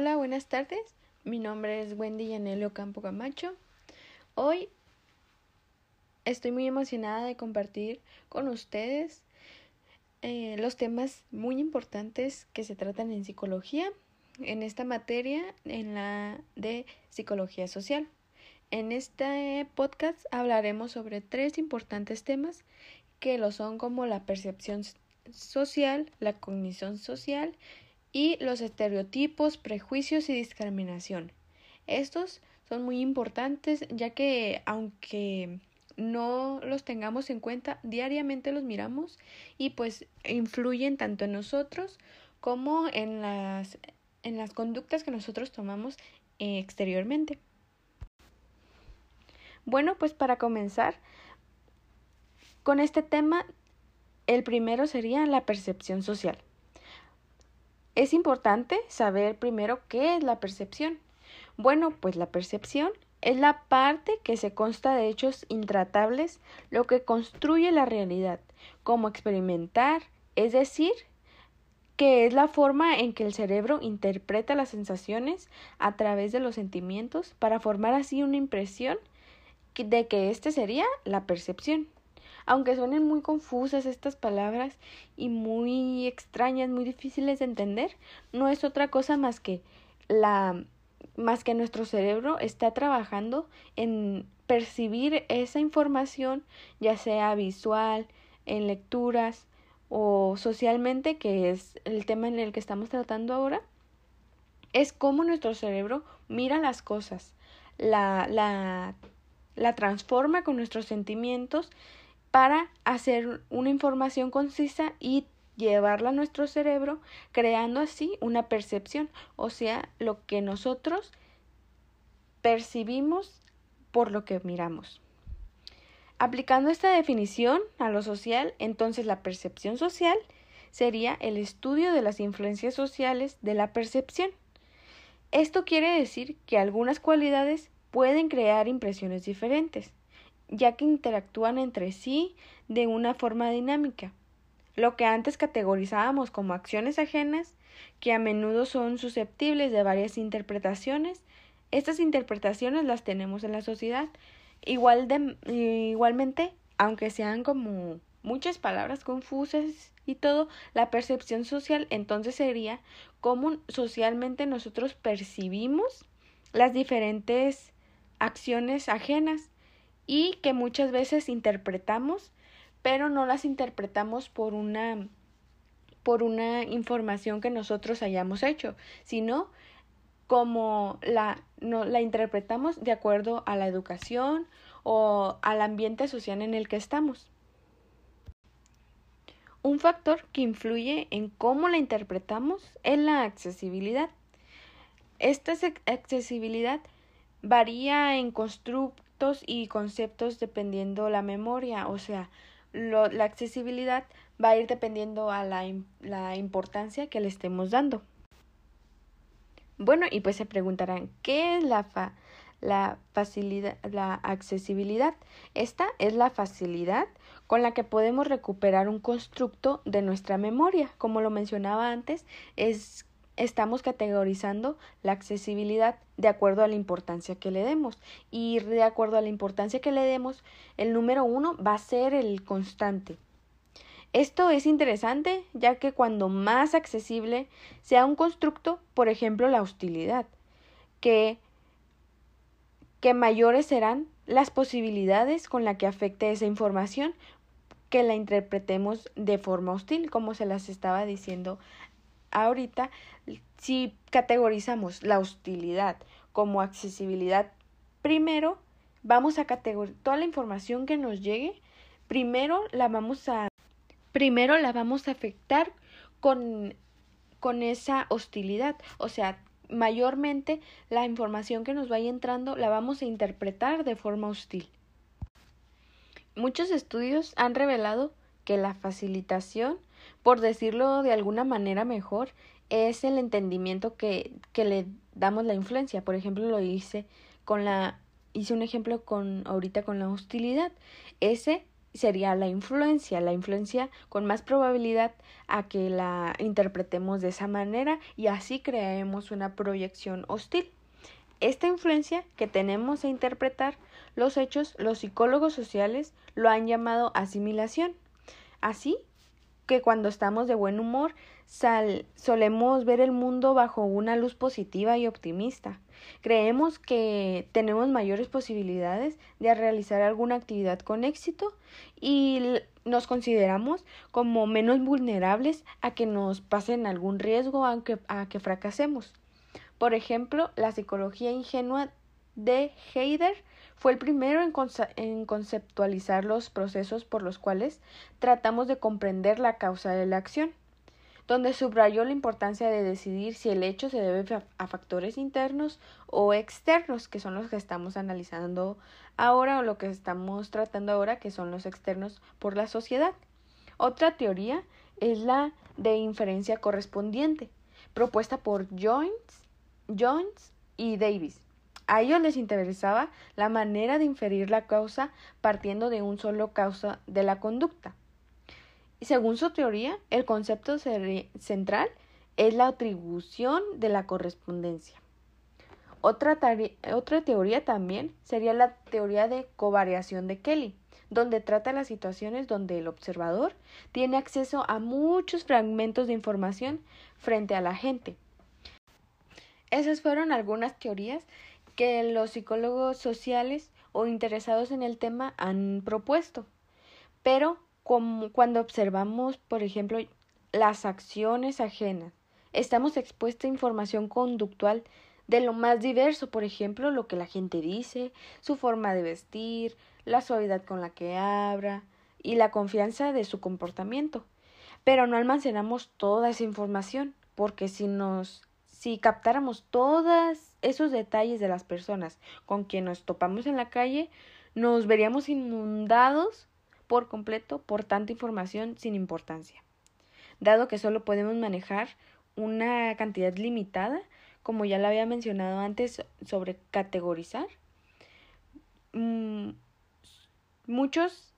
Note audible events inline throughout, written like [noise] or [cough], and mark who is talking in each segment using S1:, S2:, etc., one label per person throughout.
S1: Hola, buenas tardes. Mi nombre es Wendy Yanelio Campo Camacho. Hoy estoy muy emocionada de compartir con ustedes eh, los temas muy importantes que se tratan en psicología, en esta materia, en la de psicología social. En este podcast hablaremos sobre tres importantes temas que lo son como la percepción social, la cognición social y los estereotipos, prejuicios y discriminación. Estos son muy importantes ya que aunque no los tengamos en cuenta, diariamente los miramos y pues influyen tanto en nosotros como en las, en las conductas que nosotros tomamos exteriormente. Bueno, pues para comenzar con este tema, el primero sería la percepción social. Es importante saber primero qué es la percepción. Bueno, pues la percepción es la parte que se consta de hechos intratables, lo que construye la realidad, como experimentar, es decir, que es la forma en que el cerebro interpreta las sensaciones a través de los sentimientos para formar así una impresión de que éste sería la percepción. Aunque suenen muy confusas estas palabras y muy extrañas, muy difíciles de entender, no es otra cosa más que la más que nuestro cerebro está trabajando en percibir esa información, ya sea visual, en lecturas o socialmente, que es el tema en el que estamos tratando ahora, es cómo nuestro cerebro mira las cosas, la, la, la transforma con nuestros sentimientos para hacer una información concisa y llevarla a nuestro cerebro, creando así una percepción, o sea, lo que nosotros percibimos por lo que miramos. Aplicando esta definición a lo social, entonces la percepción social sería el estudio de las influencias sociales de la percepción. Esto quiere decir que algunas cualidades pueden crear impresiones diferentes ya que interactúan entre sí de una forma dinámica. Lo que antes categorizábamos como acciones ajenas, que a menudo son susceptibles de varias interpretaciones, estas interpretaciones las tenemos en la sociedad. Igual de, igualmente, aunque sean como muchas palabras confusas y todo, la percepción social entonces sería cómo socialmente nosotros percibimos las diferentes acciones ajenas y que muchas veces interpretamos, pero no las interpretamos por una por una información que nosotros hayamos hecho, sino como la, no, la interpretamos de acuerdo a la educación o al ambiente social en el que estamos. Un factor que influye en cómo la interpretamos es la accesibilidad. Esta accesibilidad varía en y conceptos dependiendo la memoria, o sea, la accesibilidad va a ir dependiendo a la, la importancia que le estemos dando. Bueno, y pues se preguntarán, ¿qué es la, la facilidad, la accesibilidad? Esta es la facilidad con la que podemos recuperar un constructo de nuestra memoria. Como lo mencionaba antes, es estamos categorizando la accesibilidad de acuerdo a la importancia que le demos. Y de acuerdo a la importancia que le demos, el número uno va a ser el constante. Esto es interesante ya que cuando más accesible sea un constructo, por ejemplo la hostilidad, que, que mayores serán las posibilidades con la que afecte esa información que la interpretemos de forma hostil, como se las estaba diciendo ahorita, si categorizamos la hostilidad como accesibilidad, primero vamos a categorizar toda la información que nos llegue, primero la vamos a primero la vamos a afectar con con esa hostilidad, o sea, mayormente la información que nos vaya entrando la vamos a interpretar de forma hostil. Muchos estudios han revelado que la facilitación por decirlo de alguna manera mejor, es el entendimiento que, que le damos la influencia. Por ejemplo, lo hice con la, hice un ejemplo con ahorita con la hostilidad. Ese sería la influencia, la influencia con más probabilidad a que la interpretemos de esa manera y así creemos una proyección hostil. Esta influencia que tenemos a interpretar los hechos, los psicólogos sociales lo han llamado asimilación. Así que cuando estamos de buen humor, solemos ver el mundo bajo una luz positiva y optimista. Creemos que tenemos mayores posibilidades de realizar alguna actividad con éxito y nos consideramos como menos vulnerables a que nos pasen algún riesgo aunque a que fracasemos. Por ejemplo, la psicología ingenua de Heider fue el primero en, conceptualizar los procesos por los cuales tratamos de comprender la causa de la acción, donde subrayó la importancia de decidir si el hecho se debe a factores internos o externos, que son los que estamos analizando ahora o lo que estamos tratando ahora, que son los externos por la sociedad. Otra teoría es la de inferencia correspondiente, propuesta por Jones, Jones y Davis. A ellos les interesaba la manera de inferir la causa partiendo de un solo causa de la conducta. Y según su teoría, el concepto central es la atribución de la correspondencia. Otra, otra, teoría también sería la teoría de covariación de Kelly, donde trata las situaciones donde el observador tiene acceso a muchos fragmentos de información frente a la gente. Esas fueron algunas teorías que los psicólogos sociales o interesados en el tema han propuesto. Pero cuando observamos, por ejemplo, las acciones ajenas, estamos expuestos a información conductual de lo más diverso, por ejemplo, lo que la gente dice, su forma de vestir, la suavidad con la que habla y la confianza de su comportamiento. Pero no almacenamos toda esa información, porque si nos si captáramos todos esos detalles de las personas con quien nos topamos en la calle, nos veríamos inundados por completo por tanta información sin importancia. Dado que solo podemos manejar una cantidad limitada, como ya lo había mencionado antes sobre categorizar, mm, muchos,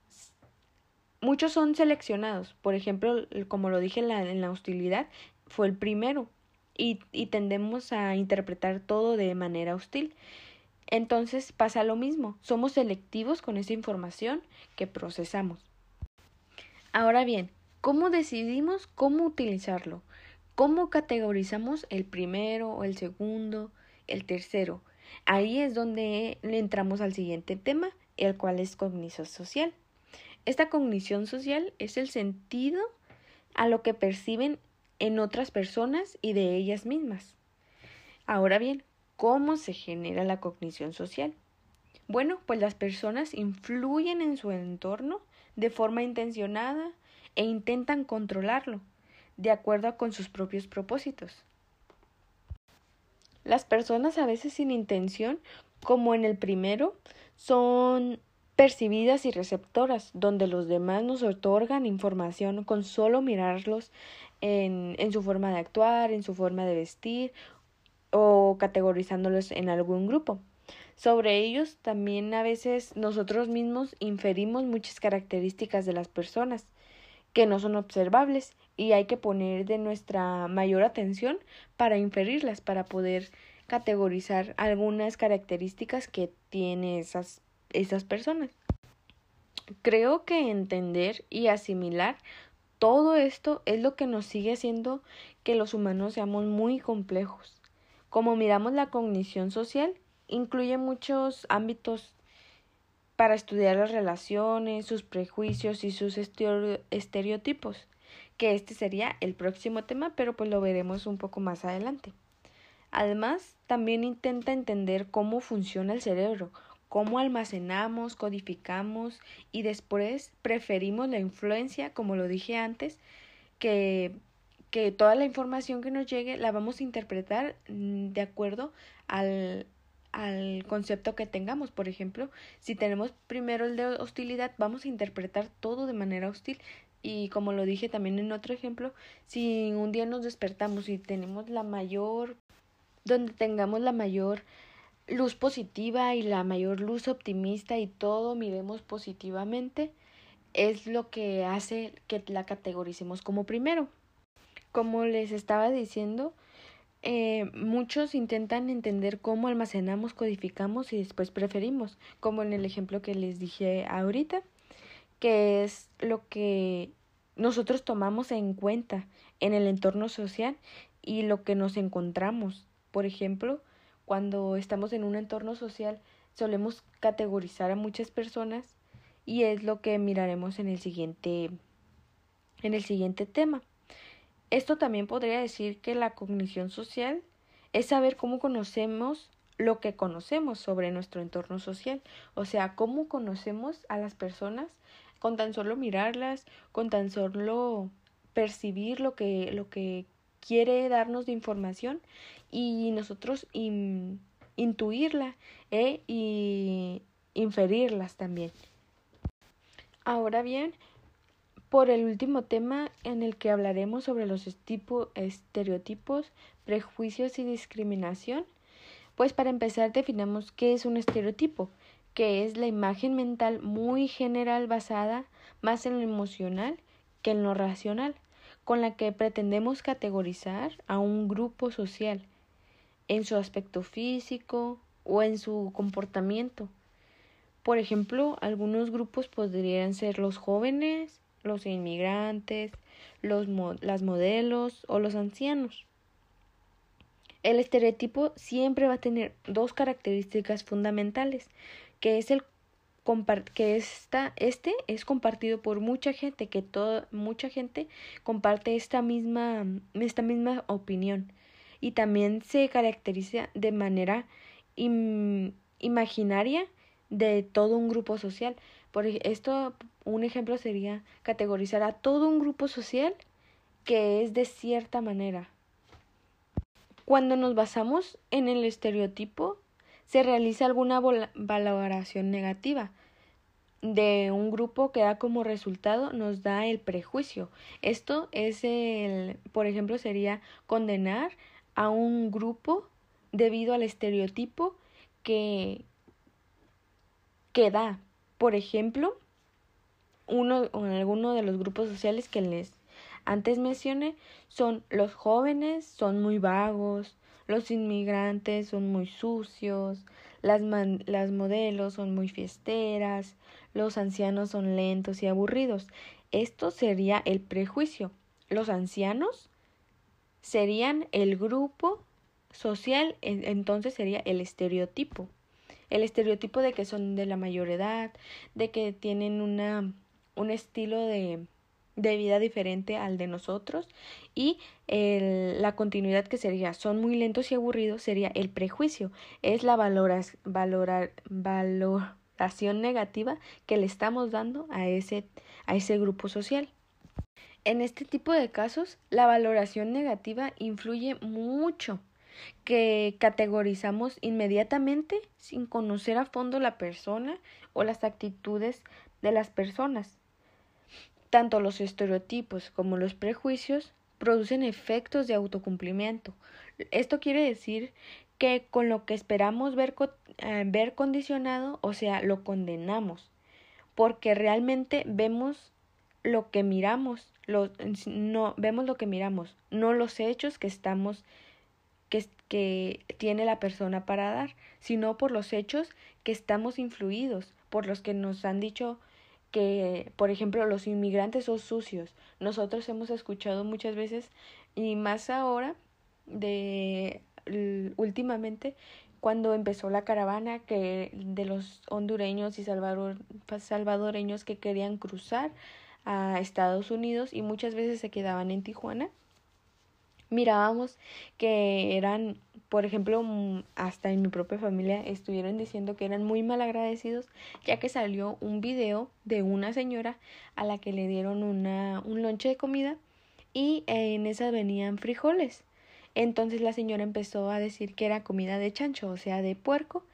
S1: muchos son seleccionados. Por ejemplo, como lo dije en la, en la hostilidad, fue el primero y, tendemos a interpretar todo de manera hostil. Entonces pasa lo mismo, somos selectivos con esa información que procesamos. Ahora bien, ¿cómo decidimos cómo utilizarlo? ¿Cómo categorizamos el primero el segundo, el tercero? Ahí es donde entramos al siguiente tema, el cual es cognición social. Esta cognición social es el sentido a lo que perciben en otras personas y de ellas mismas. Ahora bien, ¿cómo se genera la cognición social? Bueno, pues las personas influyen en su entorno de forma intencionada e intentan controlarlo, de acuerdo con sus propios propósitos. Las personas a veces sin intención, como en el primero, son percibidas y receptoras, donde los demás nos otorgan información con solo mirarlos en, su forma de actuar, en su forma de vestir o categorizándolos en algún grupo. Sobre ellos también a veces nosotros mismos inferimos muchas características de las personas que no son observables y hay que poner de nuestra mayor atención para inferirlas, para poder categorizar algunas características que tiene esas, esas personas. Creo que entender y asimilar todo esto es lo que nos sigue haciendo que los humanos seamos muy complejos. Como miramos la cognición social, incluye muchos ámbitos para estudiar las relaciones, sus prejuicios y sus estereotipos, que este sería el próximo tema, pero pues lo veremos un poco más adelante. Además, también intenta entender cómo funciona el cerebro, cómo almacenamos, codificamos y después preferimos la influencia, como lo dije antes, que, que toda la información que nos llegue la vamos a interpretar mm, de acuerdo al, al concepto que tengamos. Por ejemplo, si tenemos primero el de hostilidad, vamos a interpretar todo de manera hostil. Y como lo dije también en otro ejemplo, si un día nos despertamos y tenemos la mayor, donde tengamos la mayor luz positiva y la mayor luz optimista y todo miremos positivamente, es lo que hace que la categoricemos como primero. Como les estaba diciendo, eh, muchos intentan entender cómo almacenamos, codificamos y después preferimos, como en el ejemplo que les dije ahorita, que es lo que nosotros tomamos en cuenta en el entorno social y lo que nos encontramos. Por ejemplo, cuando estamos en un entorno social, solemos categorizar a muchas personas y es lo que miraremos en el siguiente en el siguiente tema. Esto también podría decir que la cognición social es saber cómo conocemos lo que conocemos sobre nuestro entorno social, o sea, cómo conocemos a las personas con tan solo mirarlas, con tan solo percibir lo que lo que quiere darnos de información y nosotros intuirla e y inferirlas también. Ahora bien, por el último tema en el que hablaremos sobre los estereotipos, prejuicios y discriminación, pues para empezar definamos qué es un estereotipo, que es la imagen mental muy general basada más en lo emocional que en lo racional, con la que pretendemos categorizar a un grupo social en su aspecto físico o en su comportamiento por ejemplo, algunos grupos podrían ser los jóvenes, los inmigrantes, los las modelos o los ancianos. El estereotipo siempre va a tener dos características fundamentales, que es el que esta, este es compartido por mucha gente, que toda, mucha gente comparte esta misma, esta misma opinión y también se caracteriza de manera imaginaria de todo un grupo social. Por esto, un ejemplo sería categorizar a todo un grupo social que es de cierta manera. Cuando nos basamos en el estereotipo, se realiza alguna valoración negativa de un grupo que da como resultado nos da el prejuicio. Esto es el, por ejemplo, sería condenar a un grupo debido al estereotipo que, que da. Por ejemplo, uno o alguno de los grupos sociales que les antes mencioné son los jóvenes son muy vagos, los inmigrantes son muy sucios, las, las modelos son muy fiesteras, los ancianos son lentos y aburridos. Esto sería el prejuicio. Los ancianos serían el grupo social, entonces sería el estereotipo el estereotipo de que son de la mayor edad, de que tienen una, un estilo de, de vida diferente al de nosotros y la continuidad que sería son muy lentos y aburridos sería el prejuicio, es la valoras, valorar, valoración negativa que le estamos dando a ese, a ese grupo social. En este tipo de casos, la valoración negativa influye mucho que categorizamos inmediatamente sin conocer a fondo la persona o las actitudes de las personas. Tanto los estereotipos como los prejuicios producen efectos de autocumplimiento. Esto quiere decir que con lo que esperamos ver, eh, ver condicionado, o sea, lo condenamos, porque realmente vemos lo que miramos, no vemos lo que miramos, no los hechos que estamos que, tiene la persona para dar, sino por los hechos que estamos influidos, por los que nos han dicho que, por ejemplo, los inmigrantes son sucios. Nosotros hemos escuchado muchas veces, y más ahora, de últimamente, cuando empezó la caravana que de los hondureños y salvadoreños que querían cruzar a Estados Unidos y muchas veces se quedaban en Tijuana mirábamos que eran, por ejemplo, mm, hasta en mi propia familia estuvieron diciendo que eran muy mal agradecidos, ya que salió un video de una señora a la que le dieron una, un lonche de comida y en esa venían frijoles. Entonces la señora empezó a decir que era comida de chancho, o sea, de puerco,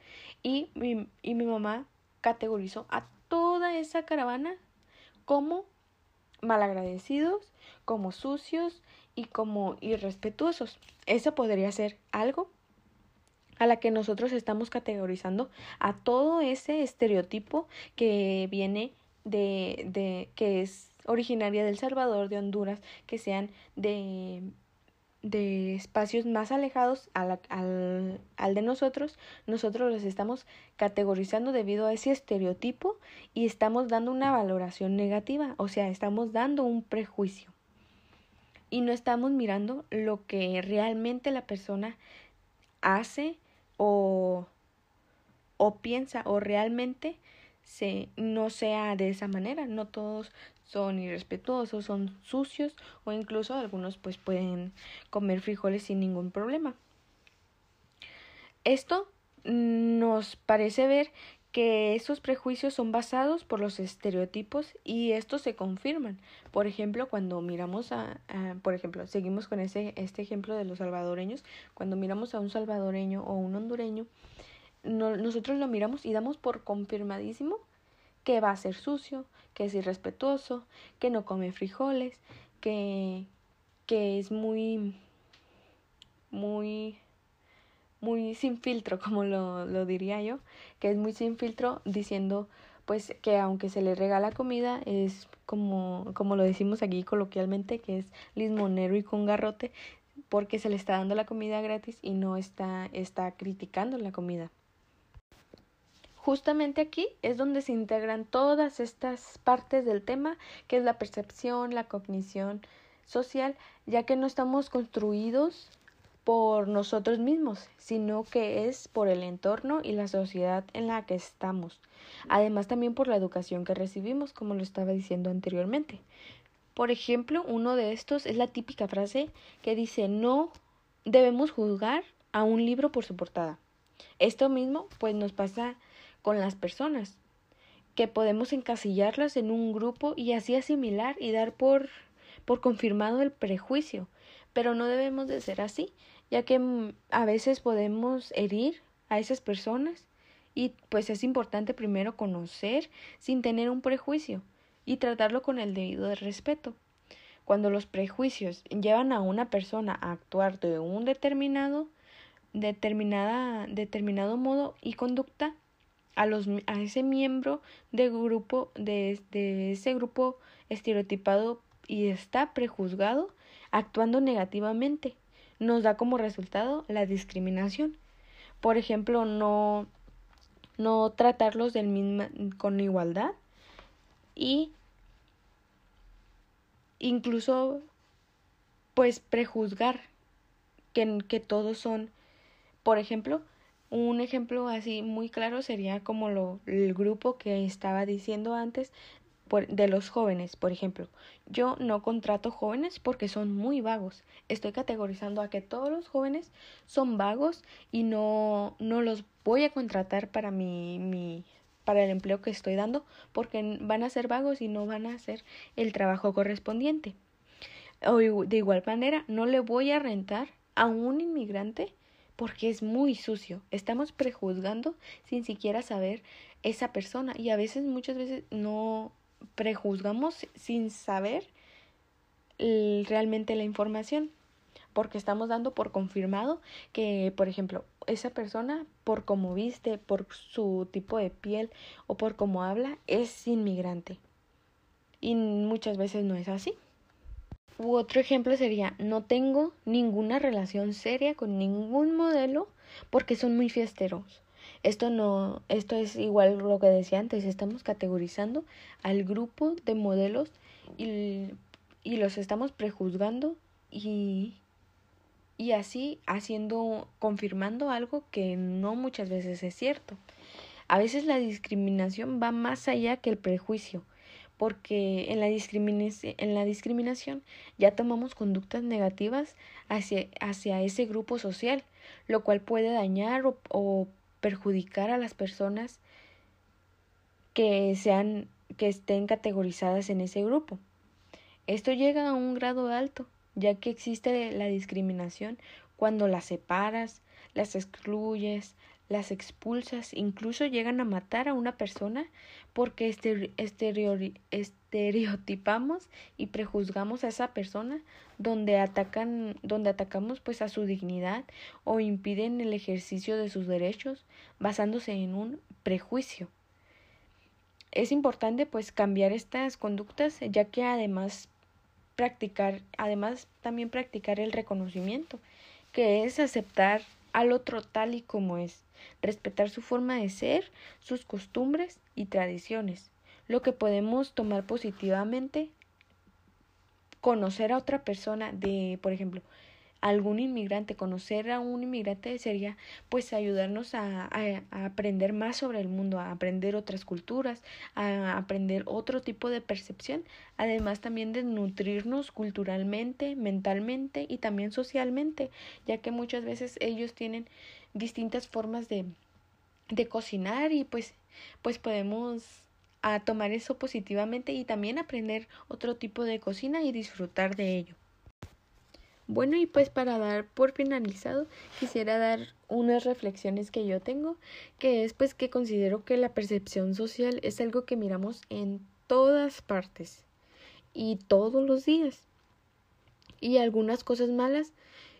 S1: y mi, y mi mamá categorizó a toda esa caravana como malagradecidos, como sucios, y como irrespetuosos. Eso podría ser algo a la que nosotros estamos categorizando a todo ese estereotipo que viene de, de que es originaria del Salvador, de Honduras, que sean de de espacios más alejados al, al, al, de nosotros, nosotros los estamos categorizando debido a ese estereotipo y estamos dando una valoración negativa, o sea, estamos dando un prejuicio. Y no estamos mirando lo que realmente la persona hace o, o piensa o realmente se, no sea de esa manera. No todos son irrespetuosos, son sucios o incluso algunos pues pueden comer frijoles sin ningún problema. Esto nos parece ver que esos prejuicios son basados por los estereotipos y estos se confirman. Por ejemplo, cuando miramos a, por ejemplo, seguimos con ese, este ejemplo de los salvadoreños, cuando miramos a un salvadoreño o un hondureño, nosotros lo miramos y damos por confirmadísimo que va a ser sucio, que es irrespetuoso, que no come frijoles, que, que es muy, muy, muy sin filtro, [laughs] como lo, lo diría yo, que es muy sin filtro diciendo pues que aunque se le regala comida es como, como lo decimos aquí coloquialmente, que es lismonero y con garrote, porque se le está dando la comida gratis y no está, está criticando la comida. Justamente aquí es donde se integran todas estas partes del tema, que es la percepción, la cognición social, ya que no estamos construidos por nosotros mismos, sino que es por el entorno y la sociedad en la que estamos. Además también por la educación que recibimos, como lo estaba diciendo anteriormente. Por ejemplo, uno de estos es la típica frase que dice no debemos juzgar a un libro por su portada. Esto mismo pues nos pasa con las personas, que podemos encasillarlas en un grupo y así asimilar y dar por, por confirmado el prejuicio. Pero no debemos de ser así, ya que mm, a veces podemos herir a esas personas y pues es importante primero conocer sin tener un prejuicio y tratarlo con el debido respeto. Cuando los prejuicios llevan a una persona a actuar de un determinado, determinada, determinado modo y conducta, a, los, a ese miembro de grupo, de, de ese grupo estereotipado y está prejuzgado actuando negativamente. Nos da como resultado la discriminación. Por ejemplo, no, no tratarlos del mismo, con igualdad y incluso pues prejuzgar que, que todos son, por ejemplo, un ejemplo así muy claro sería como lo, el grupo que estaba diciendo antes de los jóvenes, por ejemplo. Yo no contrato jóvenes porque son muy vagos. Estoy categorizando a que todos los jóvenes son vagos y no, no los voy a contratar para mi, mi para el empleo que estoy dando porque van a ser vagos y no van a hacer el trabajo correspondiente. O de igual manera, no le voy a rentar a un inmigrante porque es muy sucio. Estamos prejuzgando sin siquiera saber esa persona y a veces muchas veces no prejuzgamos sin saber realmente la información porque estamos dando por confirmado que, por ejemplo, esa persona, por cómo viste, por su tipo de piel o por cómo habla, es inmigrante. Y muchas veces no es así. U otro ejemplo sería, no tengo ninguna relación seria con ningún modelo porque son muy fiesteros. Esto no, esto es igual lo que decía antes, estamos categorizando al grupo de modelos y, y los estamos prejuzgando y, y así haciendo, confirmando algo que no muchas veces es cierto. A veces la discriminación va más allá que el prejuicio porque en la, en la discriminación ya tomamos conductas negativas hacia, hacia ese grupo social, lo cual puede dañar o, o perjudicar a las personas que sean que estén categorizadas en ese grupo. Esto llega a un grado alto, ya que existe la discriminación cuando las separas, las excluyes, las expulsas, incluso llegan a matar a una persona porque estereotipamos y prejuzgamos a esa persona donde atacan donde atacamos pues a su dignidad o impiden el ejercicio de sus derechos basándose en un prejuicio. es importante pues cambiar estas conductas ya que además practicar, además también practicar el reconocimiento, que es aceptar al otro tal y como es, respetar su forma de ser, sus costumbres y tradiciones, lo que podemos tomar positivamente, conocer a otra persona de, por ejemplo, algún inmigrante, conocer a un inmigrante sería pues ayudarnos a, a, aprender más sobre el mundo, a aprender otras culturas, a aprender otro tipo de percepción, además también de nutrirnos culturalmente, mentalmente y también socialmente, ya que muchas veces ellos tienen distintas formas de, de cocinar y pues pues podemos a tomar eso positivamente y también aprender otro tipo de cocina y disfrutar de ello. Bueno, y pues para dar por finalizado, quisiera dar unas reflexiones que yo tengo, que es pues que considero que la percepción social es algo que miramos en todas partes y todos los días. Y algunas cosas malas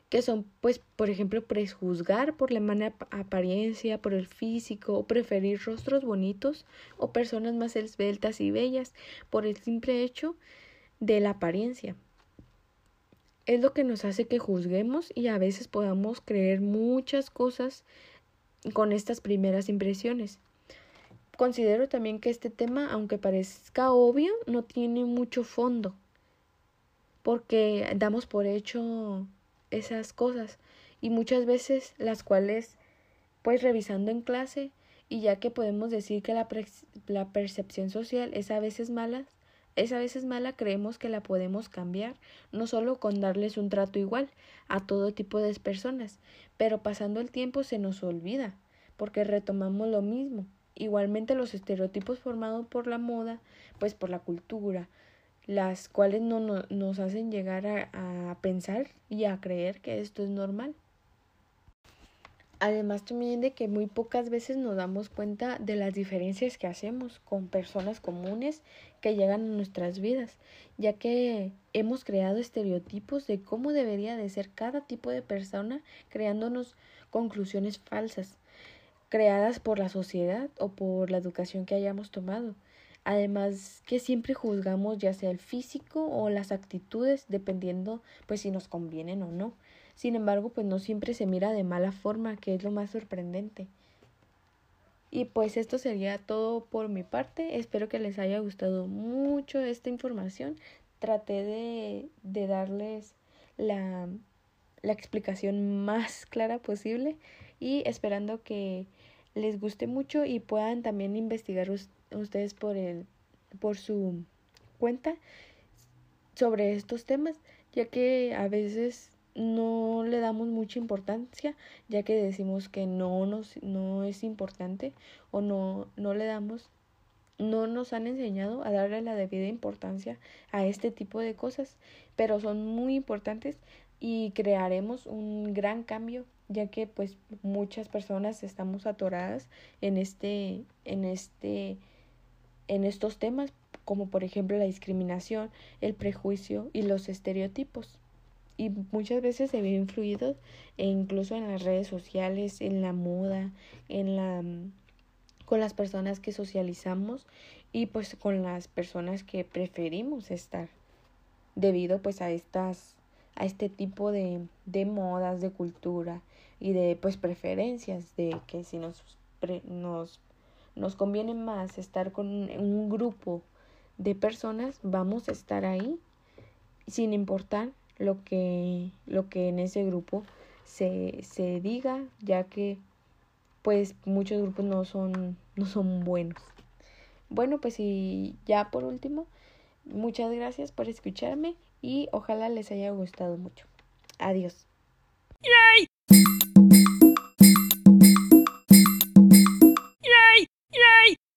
S1: que son pues por ejemplo prejuzgar por la mala apariencia, por el físico o preferir rostros bonitos o personas más esbeltas y bellas por el simple hecho de la apariencia es lo que nos hace que juzguemos y a veces podamos creer muchas cosas con estas primeras impresiones. Considero también que este tema, aunque parezca obvio, no tiene mucho fondo, porque damos por hecho esas cosas y muchas veces las cuales, pues revisando en clase, y ya que podemos decir que la, la percepción social es a veces mala, esa veces mala, creemos que la podemos cambiar, no solo con darles un trato igual a todo tipo de personas, pero pasando el tiempo se nos olvida, porque retomamos lo mismo. Igualmente los estereotipos formados por la moda, pues por la cultura, las cuales no, nos hacen llegar a pensar y a creer que esto es normal. Además también de que muy pocas veces nos damos cuenta de las diferencias que hacemos con personas comunes que llegan a nuestras vidas, ya que hemos creado estereotipos de cómo debería de ser cada tipo de persona, creándonos conclusiones falsas, creadas por la sociedad o por la educación que hayamos tomado. Además que siempre juzgamos ya sea el físico o las actitudes dependiendo pues si nos convienen o no. Sin embargo, pues no siempre se mira de mala forma, que es lo más sorprendente. Y pues esto sería todo por mi parte. Espero que les haya gustado mucho esta información. Traté de, de darles la, la explicación más clara posible y esperando que les guste mucho y puedan también investigar ustedes por el por su cuenta sobre estos temas, ya que a veces no le damos mucha importancia ya que decimos que no nos no es importante o no no le damos no nos han enseñado a darle la debida importancia a este tipo de cosas, pero son muy importantes y crearemos un gran cambio ya que pues muchas personas estamos atoradas en este en este en estos temas como por ejemplo la discriminación, el prejuicio y los estereotipos y muchas veces se ve influido e incluso en las redes sociales, en la moda, en la mm, con las personas que socializamos y pues con las personas que preferimos estar debido pues a estas a este tipo de, de modas de cultura y de pues preferencias de que si nos nos nos conviene más estar con un grupo de personas vamos a estar ahí sin importar lo que, lo que en ese grupo se, se diga, ya que pues muchos grupos no son, no son buenos. Bueno, pues y ya por último, muchas gracias por escucharme y ojalá les haya gustado mucho. Adiós.